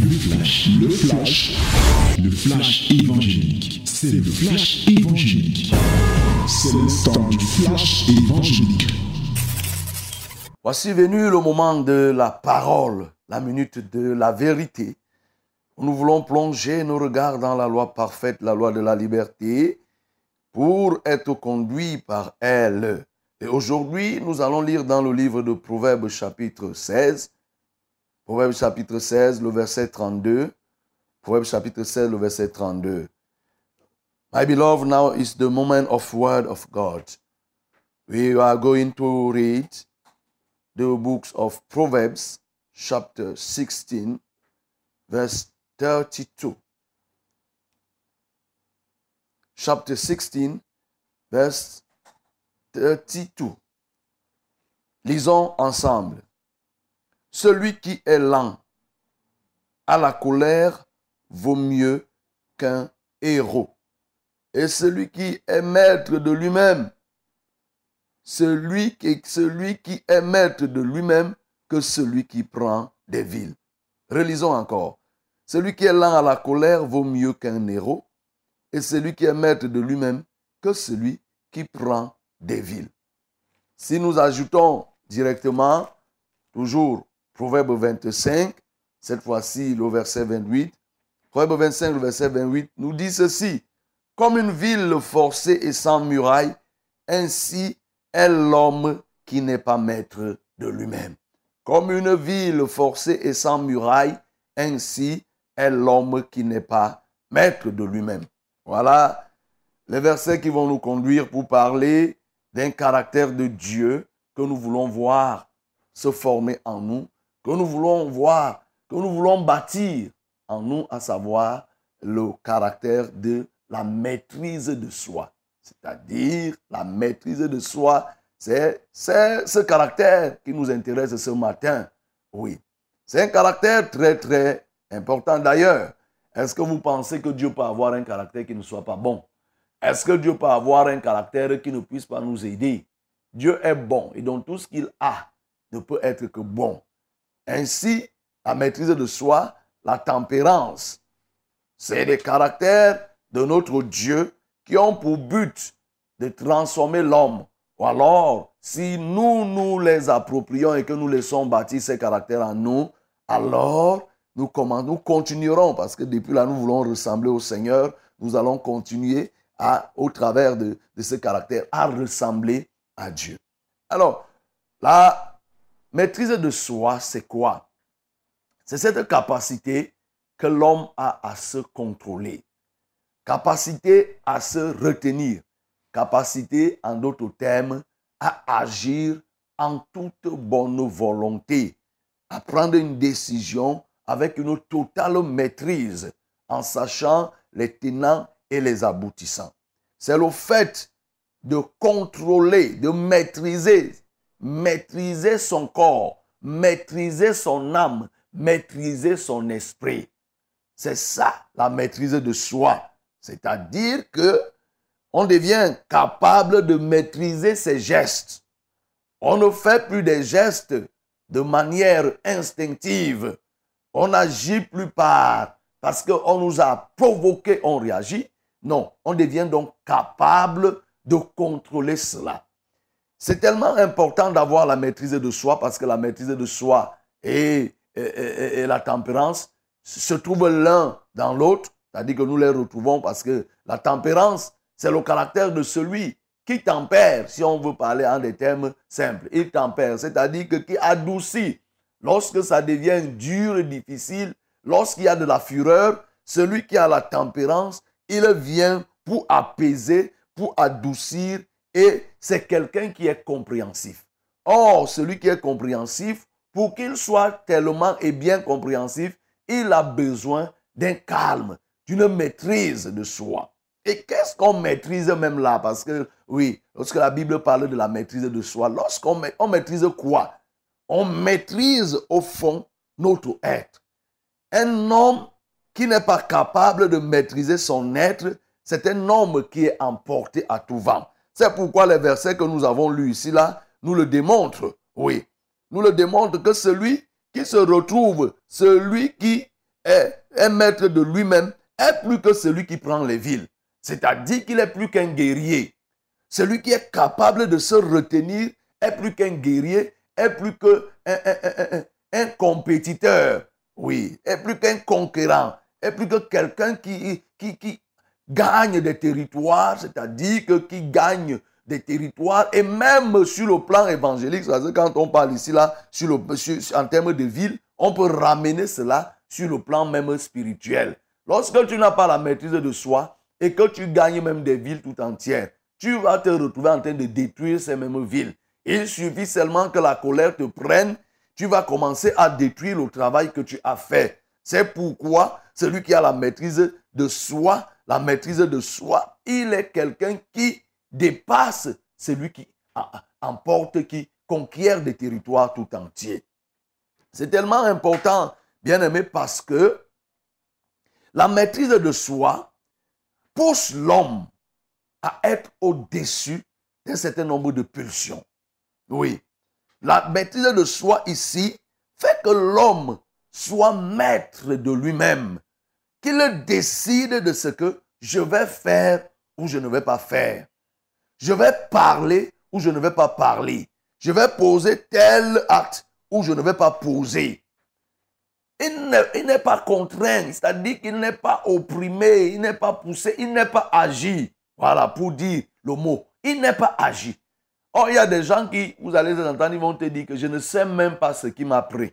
Le flash, le flash, le flash évangélique. C'est le flash évangélique. C'est le temps du flash évangélique. Voici venu le moment de la parole, la minute de la vérité. Nous voulons plonger nos regards dans la loi parfaite, la loi de la liberté, pour être conduits par elle. Et aujourd'hui, nous allons lire dans le livre de Proverbes chapitre 16, Proverbe chapitre 16, le verset 32. Proverbe chapitre 16, le verset 32. My beloved, now is the moment of word of God. We are going to read the books of Proverbs chapter 16, verse 32. Chapter 16, verse 32. Lisons ensemble. Celui qui est lent à la colère vaut mieux qu'un héros. Et celui qui est maître de lui-même, celui qui, est maître de lui-même que celui qui prend des villes. Relisons encore. Celui qui est lent à la colère vaut mieux qu'un héros. Et celui qui est maître de lui-même que celui qui prend des villes. Si nous ajoutons directement, toujours Proverbe 25, cette fois-ci le verset 28. Proverbe 25, le verset 28 nous dit ceci. Comme une ville forcée et sans muraille, ainsi est l'homme qui n'est pas maître de lui-même. Comme une ville forcée et sans muraille, ainsi est l'homme qui n'est pas maître de lui-même. Voilà les versets qui vont nous conduire pour parler d'un caractère de Dieu que nous voulons voir se former en nous que nous voulons voir, que nous voulons bâtir en nous, à savoir le caractère de la maîtrise de soi. C'est-à-dire la maîtrise de soi, c'est ce caractère qui nous intéresse ce matin. Oui, c'est un caractère très très important d'ailleurs. Est-ce que vous pensez que Dieu peut avoir un caractère qui ne soit pas bon? Est-ce que Dieu peut avoir un caractère qui ne puisse pas nous aider? Dieu est bon et donc tout ce qu'il a ne peut être que bon. Ainsi, la maîtrise de soi, la tempérance, c'est les caractères de notre Dieu qui ont pour but de transformer l'homme. Ou alors, si nous nous les approprions et que nous laissons bâtir ces caractères en nous, alors nous, nous continuerons, parce que depuis là, nous voulons ressembler au Seigneur, nous allons continuer au travers de, de ce caractère, à ressembler à Dieu. Alors, là, Maîtrise de soi, c'est quoi? C'est cette capacité que l'homme a à se contrôler, capacité à se retenir, capacité, en d'autres termes, à agir en toute bonne volonté, à prendre une décision avec une totale maîtrise, en sachant les tenants et les aboutissants. C'est le fait de contrôler, de maîtriser maîtriser son corps, maîtriser son âme, maîtriser son esprit. C'est ça la maîtrise de soi. C'est-à-dire que on devient capable de maîtriser ses gestes. On ne fait plus des gestes de manière instinctive. On n'agit plus par parce qu'on nous a provoqué, on réagit. Non, on devient donc capable de contrôler cela. C'est tellement important d'avoir la maîtrise de soi parce que la maîtrise de soi et, la tempérance se trouvent l'un dans l'autre. C'est-à-dire que nous les retrouvons parce que la tempérance, c'est le caractère de celui qui tempère, si on veut parler en des termes simples. Il tempère, c'est-à-dire que qui adoucit. Lorsque ça devient dur et difficile, lorsqu'il y a de la fureur, celui qui a la tempérance, il vient pour apaiser, pour adoucir et c'est quelqu'un qui est compréhensif. Or, celui qui est compréhensif, pour qu'il soit tellement et bien compréhensif, il a besoin d'un calme, d'une maîtrise de soi. Et qu'est-ce qu'on maîtrise même là? Parce que, oui, lorsque la Bible parle de la maîtrise de soi, lorsqu'on on maîtrise quoi? On maîtrise au fond notre être. Un homme qui n'est pas capable de maîtriser son être, c'est un homme qui est emporté à tout vent. C'est pourquoi les versets que nous avons lus ici, là, nous le démontrent. Oui, nous le démontrent que celui qui se retrouve, celui qui est, est maître de lui-même est plus que celui qui prend les villes. C'est-à-dire qu'il est plus qu'un guerrier. Celui qui est capable de se retenir est plus qu'un guerrier, est plus qu'un un, un, compétiteur. Oui, est plus qu'un conquérant, est plus que quelqu'un qui, qui, qui gagne des territoires, c'est-à-dire que qui gagne des territoires et même sur le plan évangélique, c'est-à-dire quand on parle ici là, sur le, en termes de ville, on peut ramener cela sur le plan même spirituel. Lorsque tu n'as pas la maîtrise de soi et que tu gagnes même des villes tout entières, tu vas te retrouver en train de détruire ces mêmes villes. Il suffit seulement que la colère te prenne, tu vas commencer à détruire le travail que tu as fait. C'est pourquoi celui qui a la maîtrise de soi, la maîtrise de soi, il est quelqu'un qui dépasse celui qui emporte, qui conquiert des territoires tout entiers. C'est tellement important, bien aimé, parce que la maîtrise de soi pousse l'homme à être au-dessus d'un certain nombre de pulsions. Oui. La maîtrise de soi ici fait que l'homme soit maître de lui-même, qu'il décide de ce que je vais faire ou je ne vais pas faire. Je vais parler ou je ne vais pas parler. Je vais poser tel acte ou je ne vais pas poser. Il n'est pas contraint, c'est-à-dire qu'il n'est pas opprimé, il n'est pas poussé, il n'est pas agi. Voilà, pour dire le mot. Il n'est pas agi. Or, il y a des gens qui, vous allez entendre, ils vont te dire que je ne sais même pas ce qui m'a pris.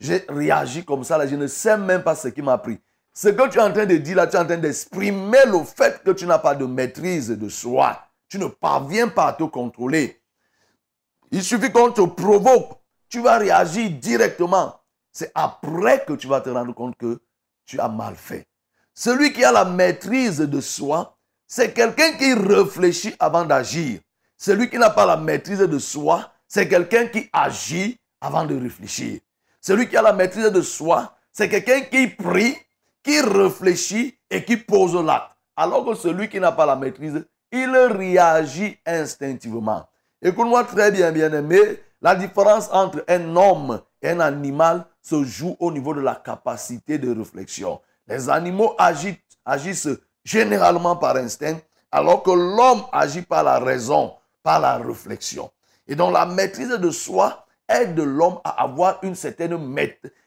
J'ai réagi comme ça, là, je ne sais même pas ce qui m'a pris. Ce que tu es en train de dire là, tu es en train d'exprimer le fait que tu n'as pas de maîtrise de soi. Tu ne parviens pas à te contrôler. Il suffit qu'on te provoque. Tu vas réagir directement. C'est après que tu vas te rendre compte que tu as mal fait. Celui qui a la maîtrise de soi, c'est quelqu'un qui réfléchit avant d'agir. Celui qui n'a pas la maîtrise de soi, c'est quelqu'un qui agit avant de réfléchir. Celui qui a la maîtrise de soi, c'est quelqu'un qui prie, qui réfléchit et qui pose l'acte. Alors que celui qui n'a pas la maîtrise, il réagit instinctivement. Écoute-moi très bien, bien-aimé, la différence entre un homme et un animal se joue au niveau de la capacité de réflexion. Les animaux agissent, généralement par instinct, alors que l'homme agit par la raison, par la réflexion. Et donc la maîtrise de soi aide l'homme à avoir une certaine,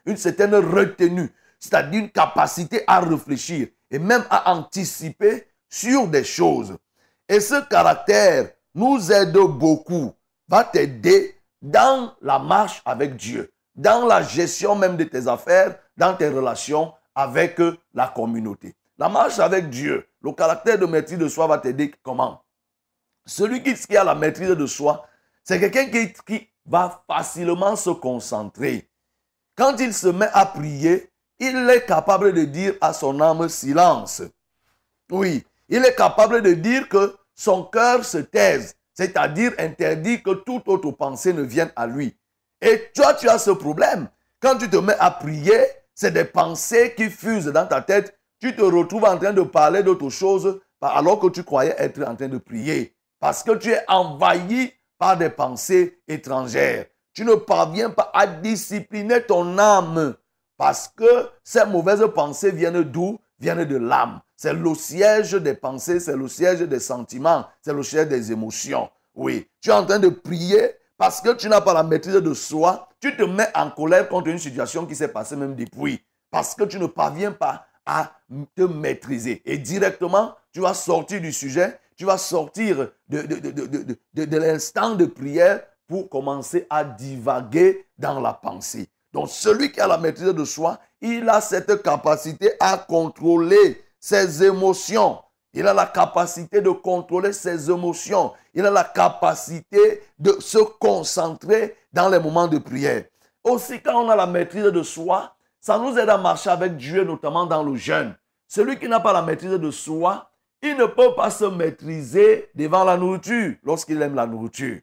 une certaine retenue, c'est-à-dire une capacité à réfléchir et même à anticiper sur des choses. Et ce caractère nous aide beaucoup, va t'aider dans la marche avec Dieu dans la gestion même de tes affaires, dans tes relations avec la communauté. La marche avec Dieu, le caractère de maîtrise de soi va t'aider comment? Celui qui, a la maîtrise de soi, c'est quelqu'un qui va facilement se concentrer. Quand il se met à prier, il est capable de dire à son âme silence. Oui, il est capable de dire que son cœur se taise, c'est-à-dire interdit que toute autre pensée ne vienne à lui. Et toi, tu as ce problème. Quand tu te mets à prier, c'est des pensées qui fusent dans ta tête. Tu te retrouves en train de parler d'autre chose alors que tu croyais être en train de prier. Parce que tu es envahi par des pensées étrangères. Tu ne parviens pas à discipliner ton âme. Parce que ces mauvaises pensées viennent d'où? Viennent de l'âme. C'est le siège des pensées, c'est le siège des sentiments, c'est le siège des émotions. Oui, tu es en train de prier, parce que tu n'as pas la maîtrise de soi, tu te mets en colère contre une situation qui s'est passée même depuis. Parce que tu ne parviens pas à te maîtriser. Et directement, tu vas sortir du sujet, tu vas sortir de, de, l'instant de prière pour commencer à divaguer dans la pensée. Donc celui qui a la maîtrise de soi, il a cette capacité à contrôler ses émotions. Il a la capacité de contrôler ses émotions. Il a la capacité de se concentrer dans les moments de prière. Aussi, quand on a la maîtrise de soi, ça nous aide à marcher avec Dieu, notamment dans le jeûne. Celui qui n'a pas la maîtrise de soi, il ne peut pas se maîtriser devant la nourriture lorsqu'il aime la nourriture.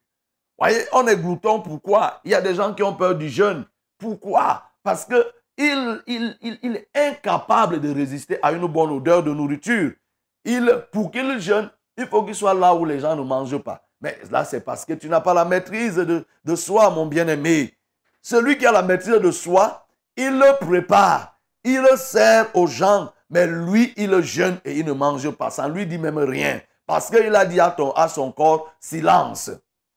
Voyez, on est. Pourquoi? Il y a des gens qui ont peur du jeûne. Pourquoi? Parce que il, est incapable de résister à une bonne odeur de nourriture pour qu'il jeûne, il faut qu'il soit là où les gens ne mangent pas. Mais là, c'est parce que tu n'as pas la maîtrise de, soi, mon bien-aimé. Celui qui a la maîtrise de soi, il le prépare. Il sert aux gens, mais lui, il jeûne et il ne mange pas. Ça ne lui dit même rien. Parce qu'il a dit à, son corps, silence.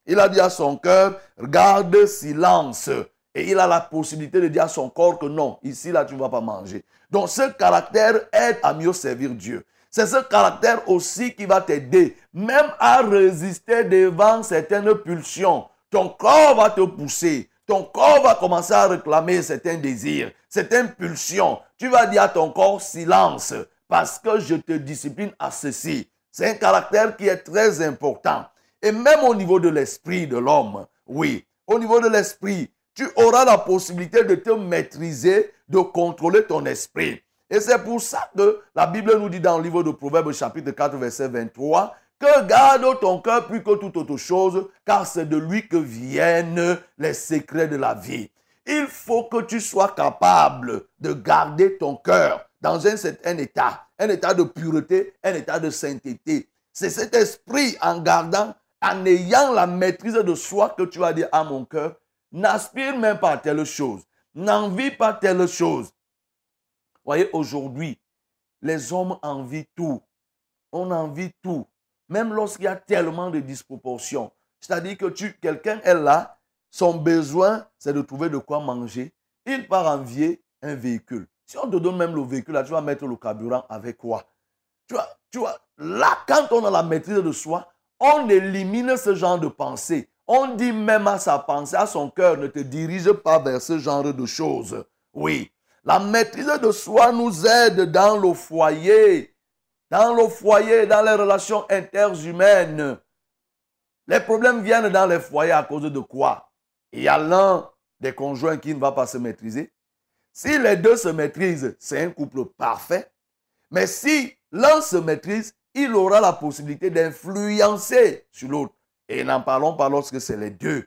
Il a dit à son cœur, garde silence. Et il a la possibilité de dire à son corps que non, ici, là, tu ne vas pas manger. Donc ce caractère aide à mieux servir Dieu. C'est ce caractère aussi qui va t'aider, même à résister devant certaines pulsions. Ton corps va te pousser. Ton corps va commencer à réclamer certains désirs, certaines pulsions. Tu vas dire à ton corps silence parce que je te discipline à ceci. C'est un caractère qui est très important. Et même au niveau de l'esprit de l'homme, oui, au niveau de l'esprit, tu auras la possibilité de te maîtriser, de contrôler ton esprit. Et c'est pour ça que la Bible nous dit dans le livre de Proverbes chapitre 4 verset 23 que garde ton cœur plus que toute autre chose, car c'est de lui que viennent les secrets de la vie. Il faut que tu sois capable de garder ton cœur dans un état, un état de pureté, un état de sainteté. C'est cet esprit en gardant, en ayant la maîtrise de soi que tu vas dire à mon cœur, n'aspire même pas à telle chose, n'envie pas telle chose. Voyez, aujourd'hui, les hommes envient tout. On envie tout. Même lorsqu'il y a tellement de disproportions. C'est-à-dire que tu, quelqu'un est là, son besoin, c'est de trouver de quoi manger. Il part envier un véhicule. Si on te donne même le véhicule, là, tu vas mettre le carburant avec quoi? Tu vois, tu vois, là, quand on a la maîtrise de soi, on élimine ce genre de pensée. On dit même à sa pensée, à son cœur, ne te dirige pas vers ce genre de choses. Oui, la maîtrise de soi nous aide dans le foyer, dans le foyer, dans les relations interhumaines. Les problèmes viennent dans les foyers à cause de quoi? Il y a l'un des conjoints qui ne va pas se maîtriser. Si les deux se maîtrisent, c'est un couple parfait. Mais si l'un se maîtrise, il aura la possibilité d'influencer sur l'autre. Et n'en parlons pas lorsque c'est les deux.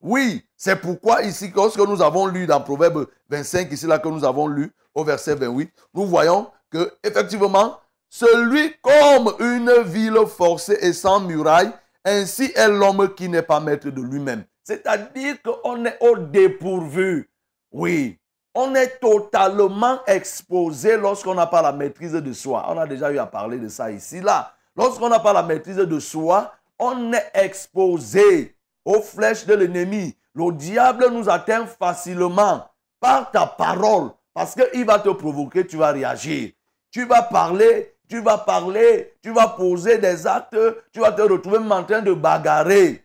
Oui, c'est pourquoi ici, lorsque nous avons lu dans Proverbe 25, ici là que nous avons lu au verset 28, nous voyons que effectivement, celui comme une ville forcée et sans muraille, ainsi est l'homme qui n'est pas maître de lui-même. C'est-à-dire qu'on est au dépourvu. Oui, on est totalement exposé lorsqu'on n'a pas la maîtrise de soi. On a déjà eu à parler de ça ici, là. Lorsqu'on n'a pas la maîtrise de soi, on est exposé aux flèches de l'ennemi. Le diable nous atteint facilement par ta parole parce qu'il va te provoquer, tu vas réagir. Tu vas parler, tu vas parler, tu vas poser des actes, tu vas te retrouver en train de bagarrer.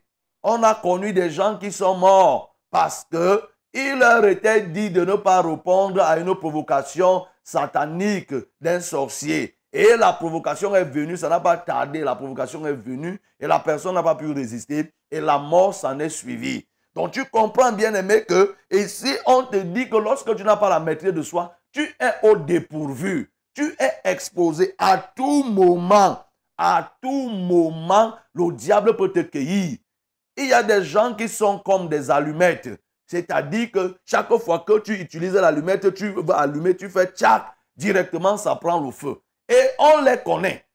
On a connu des gens qui sont morts parce que il leur était dit de ne pas répondre à une provocation satanique d'un sorcier. Et la provocation est venue, ça n'a pas tardé, la provocation est venue et la personne n'a pas pu résister et la mort s'en est suivie. Donc tu comprends bien aimé que ici on te dit que lorsque tu n'as pas la maîtrise de soi, tu es au dépourvu. Tu es exposé à tout moment. À tout moment, le diable peut te cueillir. Il y a des gens qui sont comme des allumettes. C'est-à-dire que chaque fois que tu utilises l'allumette, tu vas allumer, tu fais tchac, directement ça prend le feu. Et on les connaît.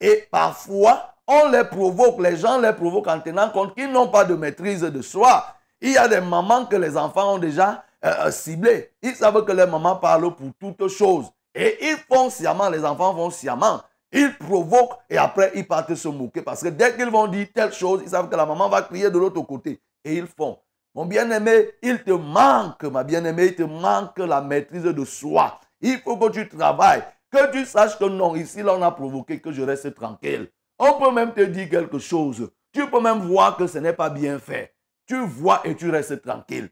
Et parfois, on les provoque, les gens les provoquent en tenant compte qu'ils n'ont pas de maîtrise de soi. Il y a des mamans que les enfants ont déjà euh, euh, ciblées. Ils savent que les mamans parlent pour toutes choses. Et ils font sciemment, les enfants font sciemment. Ils provoquent et après ils partent se moquer. Parce que dès qu'ils vont dire telle chose, ils savent que la maman va crier de l'autre côté. Et ils font. Mon bien-aimé, il te manque, ma bien-aimée, il te manque la maîtrise de soi. Il faut que tu travailles. Que tu saches que non, ici, là, on a provoqué que je reste tranquille. On peut même te dire quelque chose. Tu peux même voir que ce n'est pas bien fait. Tu vois et tu restes tranquille.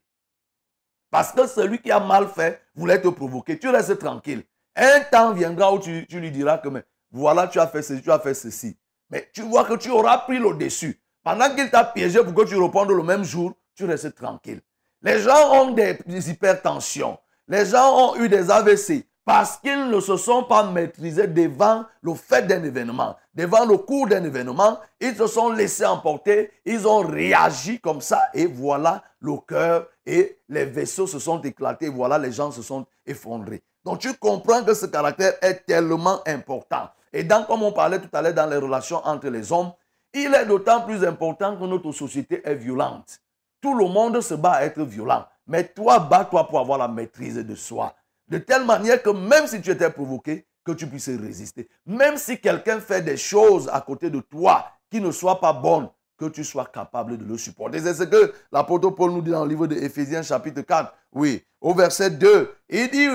Parce que celui qui a mal fait voulait te provoquer. Tu restes tranquille. Un temps viendra où tu, lui diras que voilà, tu as fait ceci, tu as fait ceci. Mais tu vois que tu auras pris le dessus. Pendant qu'il t'a piégé pour que tu répondes le même jour, tu restes tranquille. Les gens ont des hypertensions. Les gens ont eu des AVC parce qu'ils ne se sont pas maîtrisés devant le fait d'un événement, devant le cours d'un événement. Ils se sont laissés emporter, ils ont réagi comme ça et voilà le cœur et les vaisseaux se sont éclatés, voilà les gens se sont effondrés. Donc tu comprends que ce caractère est tellement important. Et dans, comme on parlait tout à l'heure dans les relations entre les hommes, il est d'autant plus important que notre société est violente. Tout le monde se bat à être violent. Mais toi, bats-toi pour avoir la maîtrise de soi. De telle manière que même si tu étais provoqué, que tu puisses résister. Même si quelqu'un fait des choses à côté de toi qui ne soient pas bonnes, que tu sois capable de le supporter. C'est ce que l'apôtre Paul nous dit dans le livre de Éphésiens chapitre 4. Oui, au verset 2, il dit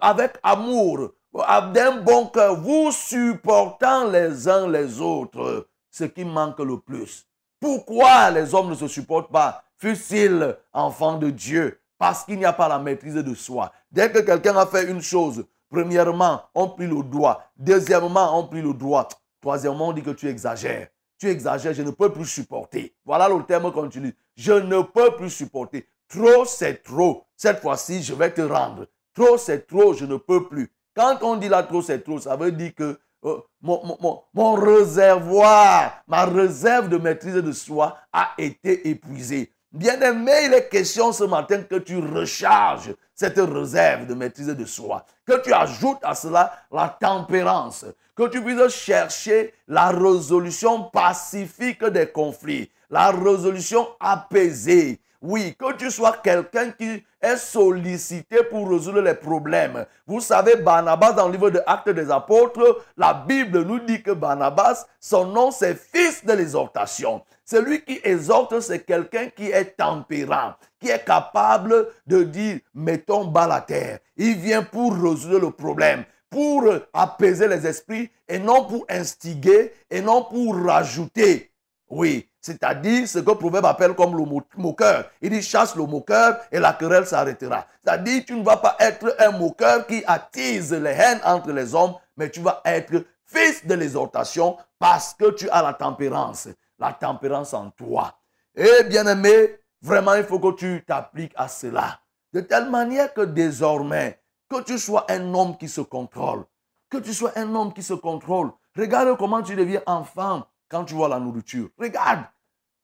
avec amour, d'un bon cœur, vous supportant les uns les autres, ce qui manque le plus. Pourquoi les hommes ne se supportent pas, fût-ils enfants de Dieu? Parce qu'il n'y a pas la maîtrise de soi. Dès que quelqu'un a fait une chose, premièrement, on prie le droit. Deuxièmement, on prie le droit. Troisièmement, on dit que tu exagères. Tu exagères, je ne peux plus supporter. Voilà le terme qu'on utilise. Je ne peux plus supporter. Trop, c'est trop. Cette fois-ci, je vais te rendre. Trop, c'est trop, je ne peux plus. Quand on dit là trop, c'est trop, ça veut dire que euh, mon, réservoir, ma réserve de maîtrise de soi a été épuisée. Bien aimé, il est question ce matin que tu recharges cette réserve de maîtrise de soi, que tu ajoutes à cela la tempérance, que tu puisses chercher la résolution pacifique des conflits, la résolution apaisée, oui, que tu sois quelqu'un qui est sollicité pour résoudre les problèmes. Vous savez, Barnabas, dans le livre de Actes des Apôtres, la Bible nous dit que Barnabas, son nom, c'est fils de l'exhortation. Celui qui exhorte, c'est quelqu'un qui est tempérant, qui est capable de dire, mettons bas la terre. Il vient pour résoudre le problème, pour apaiser les esprits et non pour instiguer et non pour rajouter. Oui, c'est-à-dire ce que proverbe appelle comme le moqueur. Il dit chasse le moqueur et la querelle s'arrêtera. C'est-à-dire tu ne vas pas être un moqueur qui attise les haines entre les hommes, mais tu vas être fils de l'exhortation parce que tu as la tempérance. La tempérance en toi. Et bien aimé, vraiment il faut que tu t'appliques à cela. De telle manière que désormais, que tu sois un homme qui se contrôle. Que tu sois un homme qui se contrôle. Regarde comment tu deviens enfant quand tu vois la nourriture. Regarde,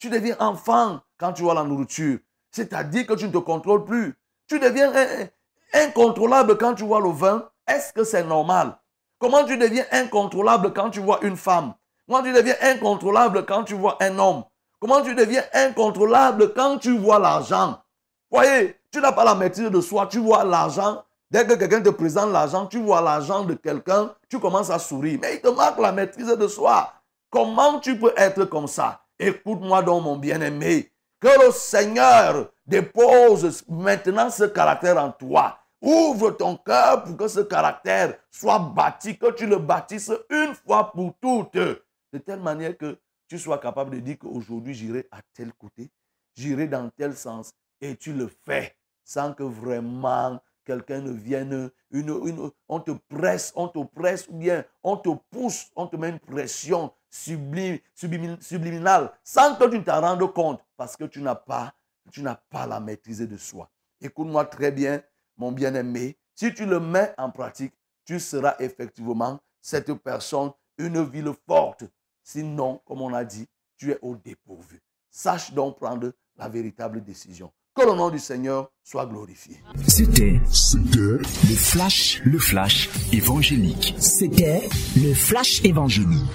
tu deviens enfant quand tu vois la nourriture. C'est-à-dire que tu ne te contrôles plus. Tu deviens incontrôlable quand tu vois le vin. Est-ce que c'est normal? Comment tu deviens incontrôlable quand tu vois une femme? Comment tu deviens incontrôlable quand tu vois un homme? Comment tu deviens incontrôlable quand tu vois l'argent? Voyez, tu n'as pas la maîtrise de soi, tu vois l'argent. Dès que quelqu'un te présente l'argent, tu vois l'argent de quelqu'un, tu commences à sourire. Mais il te manque la maîtrise de soi. Comment tu peux être comme ça? Écoute-moi donc, mon bien-aimé. Que le Seigneur dépose maintenant ce caractère en toi. Ouvre ton cœur pour que ce caractère soit bâti, que tu le bâtisses une fois pour toutes. De telle manière que tu sois capable de dire qu'aujourd'hui j'irai à tel côté, j'irai dans tel sens, et tu le fais sans que vraiment quelqu'un ne vienne, une, on te presse, on te presse, ou bien on te pousse, on te met une pression sublime, subliminale, sans que tu t'en rendes compte, parce que tu n'as pas, tu n'as pas la maîtrise de soi. Écoute-moi très bien, mon bien-aimé, si tu le mets en pratique, tu seras effectivement cette personne, une ville forte. Sinon, comme on a dit, tu es au dépourvu. Sache donc prendre la véritable décision. Que le nom du Seigneur soit glorifié. C'était, c'était le flash, le flash évangélique. C'était le flash évangélique.